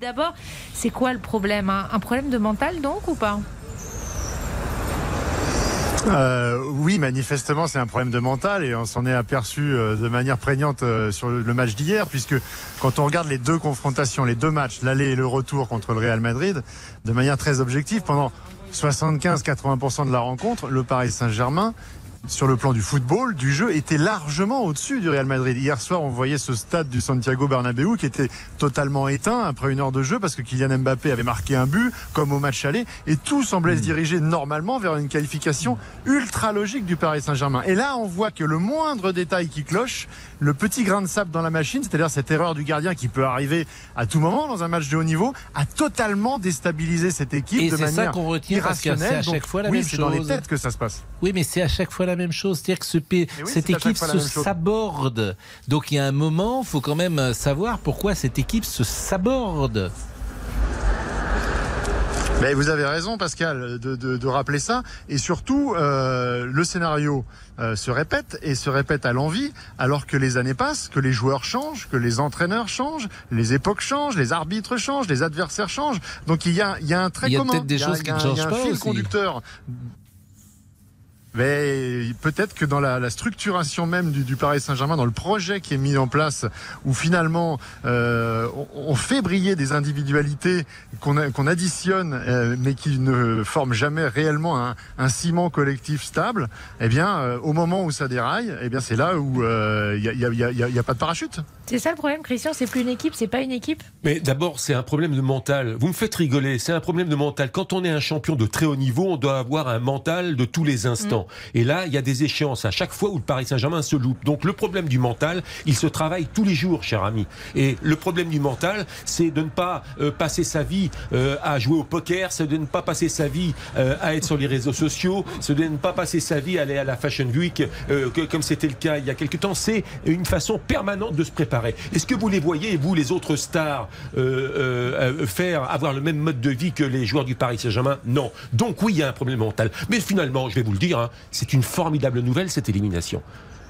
D'abord, c'est quoi le problème Un problème de mental donc ou pas? Euh, oui, manifestement, c'est un problème de mental et on s'en est aperçu euh, de manière prégnante euh, sur le match d'hier, puisque quand on regarde les deux confrontations, les deux matchs, l'aller et le retour contre le Real Madrid, de manière très objective, pendant 75-80% de la rencontre, le Paris Saint-Germain sur le plan du football, du jeu, était largement au-dessus du Real Madrid. Hier soir, on voyait ce stade du Santiago Bernabéu qui était totalement éteint après une heure de jeu parce que Kylian Mbappé avait marqué un but, comme au match aller, et tout semblait se diriger normalement vers une qualification ultra logique du Paris Saint-Germain. Et là, on voit que le moindre détail qui cloche, le petit grain de sable dans la machine, c'est-à-dire cette erreur du gardien qui peut arriver à tout moment dans un match de haut niveau, a totalement déstabilisé cette équipe et de manière ça qu'on retient irrationnelle. à chaque fois la oui, c'est dans les têtes que ça se passe. Oui, mais c'est à chaque fois la même chose. C'est-à-dire que ce, cette équipe se saborde. Donc il y a un moment, il faut quand même savoir pourquoi cette équipe se saborde. Mais vous avez raison, Pascal, de, rappeler ça. Et surtout, euh, le scénario euh, se répète et se répète à l'envie, alors que les années passent, que les joueurs changent, que les entraîneurs changent, les époques changent, les arbitres changent, les adversaires changent. Donc il y a, il y a un trait commun. Il y a peut-être des choses qui ne changent pas. Il y a un fil conducteur mais peut-être que dans la, structuration même du, Paris Saint-Germain, dans le projet qui est mis en place, où finalement euh, on, fait briller des individualités qu'on additionne, euh, mais qui ne forment jamais réellement un, ciment collectif stable, eh bien, euh, au moment où ça déraille, eh bien, c'est là où il n'y a, pas de parachute. C'est ça le problème, Christian, c'est plus une équipe, c'est pas une équipe? Mais d'abord, c'est un problème de mental. Vous me faites rigoler, c'est un problème de mental. Quand on est un champion de très haut niveau, on doit avoir un mental de tous les instants. Et là, il y a des échéances à chaque fois où le Paris Saint-Germain se loupe. Donc le problème du mental, il se travaille tous les jours, cher ami. Et le problème du mental, c'est de ne pas euh, passer sa vie euh, à jouer au poker, c'est de ne pas passer sa vie euh, à être sur les réseaux sociaux, c'est de ne pas passer sa vie à aller à la Fashion Week, comme c'était le cas il y a quelques temps. C'est une façon permanente de se préparer. Est-ce que vous les voyez, vous, les autres stars, faire avoir le même mode de vie que les joueurs du Paris Saint-Germain? Non. Donc oui, il y a un problème mental. Mais finalement, je vais vous le dire, hein, c'est une formidable nouvelle, cette élimination.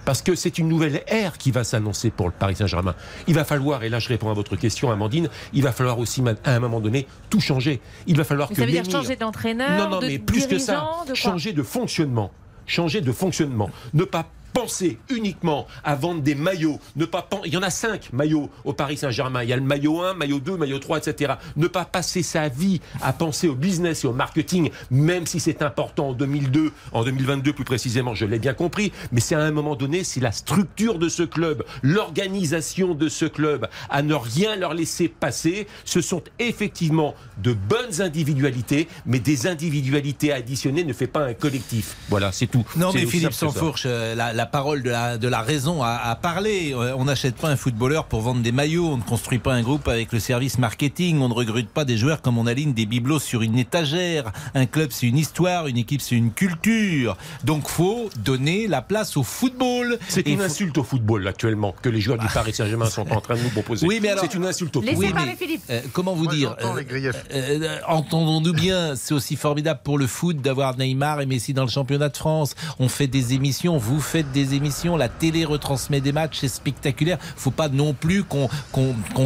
Parce que c'est une nouvelle ère qui va s'annoncer pour le Paris Saint-Germain. Il va falloir, et là je réponds à votre question, Amandine, il va falloir aussi à un moment donné tout changer. Il va falloir que. Ça veut dire changer d'entraîneur Non, non, mais plus que ça, changer de fonctionnement changer de fonctionnement. Ne pas penser uniquement à vendre des maillots, ne pas il y en a cinq maillots au Paris Saint-Germain, il y a le maillot 1, maillot 2, maillot 3, etc. Ne pas passer sa vie à penser au business et au marketing, même si c'est important en 2002, en 2022 plus précisément, je l'ai bien compris, mais c'est à un moment donné, c'est la structure de ce club, l'organisation de ce club, à ne rien leur laisser passer, ce sont effectivement de bonnes individualités, mais des individualités additionnées ne fait pas un collectif. Voilà, c'est tout. Non mais Philippe Sansfourche, euh, la, la parole de la, de la raison à, parler. Euh, on n'achète pas un footballeur pour vendre des maillots. On ne construit pas un groupe avec le service marketing. On ne recrute pas des joueurs comme on aligne des bibelots sur une étagère. Un club, c'est une histoire. Une équipe, c'est une culture. Donc, faut donner la place au football. C'est une insulte au football actuellement que les joueurs du Paris Saint-Germain sont en train de nous proposer. Oui, mais alors, c'est une insulte au football. Laissez Philippe. Euh, comment vous dire euh, Entendons-nous bien. C'est aussi formidable pour le foot d'avoir Neymar et Messi dans le championnat de France. On fait des émissions. Vous faites des émissions, la télé retransmet des matchs, c'est spectaculaire. Faut pas non plus qu'on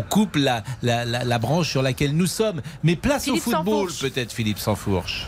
coupe la, la, branche sur laquelle nous sommes. Mais place au football, peut-être, Philippe Sansfourche.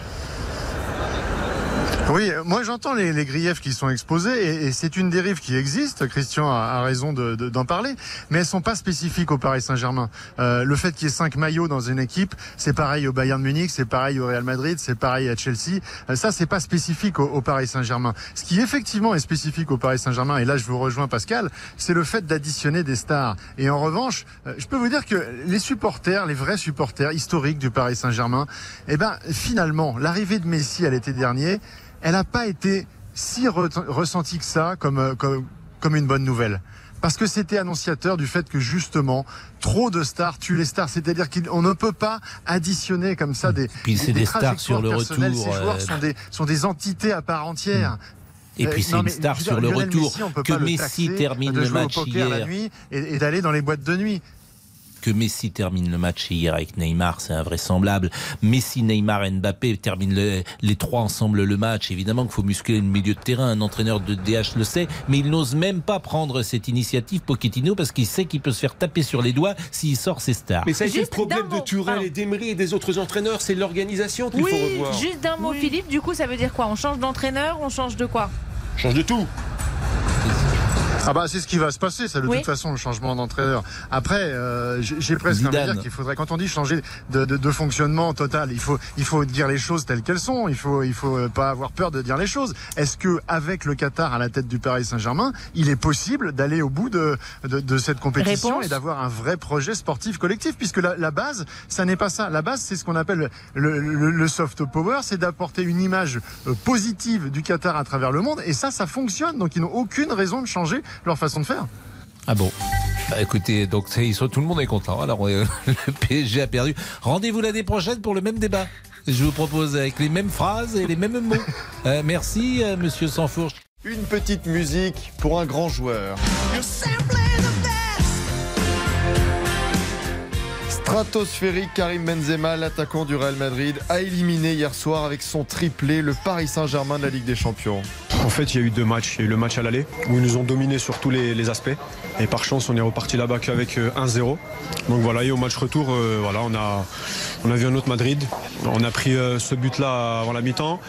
Oui, moi j'entends les, griefs qui sont exposés et, c'est une dérive qui existe. Christian a, raison d'en parler, mais elles sont pas spécifiques au Paris Saint-Germain. Euh, le fait qu'il y ait cinq maillots dans une équipe, c'est pareil au Bayern Munich, c'est pareil au Real Madrid, c'est pareil à Chelsea. Euh, ça, c'est pas spécifique au, Paris Saint-Germain. Ce qui effectivement est spécifique au Paris Saint-Germain, et là je vous rejoins Pascal, c'est le fait d'additionner des stars. Et en revanche, euh, je peux vous dire que les supporters, les vrais supporters historiques du Paris Saint-Germain, eh ben finalement, l'arrivée de Messi à l'été dernier elle n'a pas été si ressentie que ça euh, comme, comme, une bonne nouvelle parce que c'était annonciateur du fait que justement trop de stars tuent les stars, c'est-à-dire qu'on ne peut pas additionner comme ça des, Puis c'est des, stars sur le retour. Ces joueurs euh, sont, des, sont des entités à part entière. Hmm. Et puis c'est une star sur le retour que Messi termine le match hier. et, et d'aller dans les boîtes de nuit. Que Messi termine le match hier avec Neymar, c'est invraisemblable. Messi, Neymar et Mbappé terminent les trois ensemble le match. Évidemment qu'il faut muscler le milieu de terrain, un entraîneur de DH le sait, mais il n'ose même pas prendre cette initiative Pochettino parce qu'il sait qu'il peut se faire taper sur les doigts s'il sort ses stars. Mais ça été le problème de Tourelle et d'Emery et des autres entraîneurs, c'est l'organisation qu'il faut revoir. Juste d'un mot, Philippe, du coup, ça veut dire quoi? On change d'entraîneur, on change de quoi? On change de tout. Ah bah c'est ce qui va se passer, ça de toute façon le changement d'entraîneur. Après, euh, j'ai presque envie de dire qu'il faudrait, quand on dit changer de, de, de, fonctionnement total, il faut il faut dire les choses telles qu'elles sont. Il faut il faut pas avoir peur de dire les choses. Est-ce que avec le Qatar à la tête du Paris Saint-Germain, il est possible d'aller au bout de de, de cette compétition et d'avoir un vrai projet sportif collectif, puisque la, la base, ça n'est pas ça. La base, c'est ce qu'on appelle le, le, le, soft power, c'est d'apporter une image euh, positive du Qatar à travers le monde, et ça, ça fonctionne. Donc ils n'ont aucune raison de changer leur façon de faire. Ah bon? Bah, Écoutez, donc ils sont, tout le monde est content. Alors euh, le PSG a perdu. Rendez-vous l'année prochaine pour le même débat. Je vous propose avec les mêmes phrases et les mêmes mots. Euh, merci, euh, Monsieur Sansfourche. Une petite musique pour un grand joueur. Stratosphérique, Karim Benzema, l'attaquant du Real Madrid, a éliminé hier soir avec son triplé le Paris Saint-Germain de la Ligue des Champions. En fait, il y a eu deux matchs. Il y a eu le match à l'aller où ils nous ont dominé sur tous les, aspects. Et par chance, on est reparti là-bas qu'avec 1-0. Euh, Donc voilà, et au match retour, euh, voilà, on a, on a vu un autre Madrid. On a pris euh, ce but-là avant la mi-temps.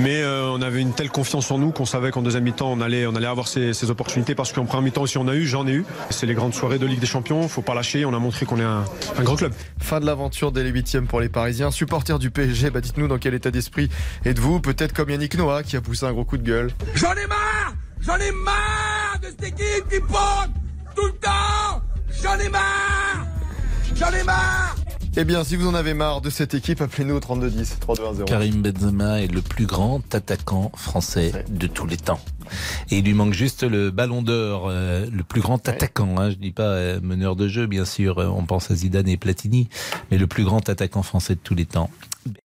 Mais on avait une telle confiance en nous qu'on savait qu'en deuxième mi-temps, on allait, on allait avoir ces, opportunités parce qu'en première mi-temps aussi, on a eu, j'en ai eu. C'est les grandes soirées de Ligue des Champions. il Faut pas lâcher. On a montré qu'on est un, grand club. Fin de l'aventure dès les huitièmes pour les Parisiens. Supporters du PSG, bah dites-nous dans quel état d'esprit êtes-vous Peut-être comme Yannick Noah qui a poussé un gros coup de gueule. J'en ai marre J'en ai marre de cette équipe qui porte tout le temps J'en ai marre J'en ai marre eh bien, si vous en avez marre de cette équipe, appelez-nous au 3210 3210. Karim Benzema est le plus grand attaquant français de tous les temps. Et il lui manque juste le ballon d'or, euh, le plus grand attaquant. Hein, je dis pas euh, meneur de jeu, bien sûr. Euh, on pense à Zidane et Platini, mais le plus grand attaquant français de tous les temps.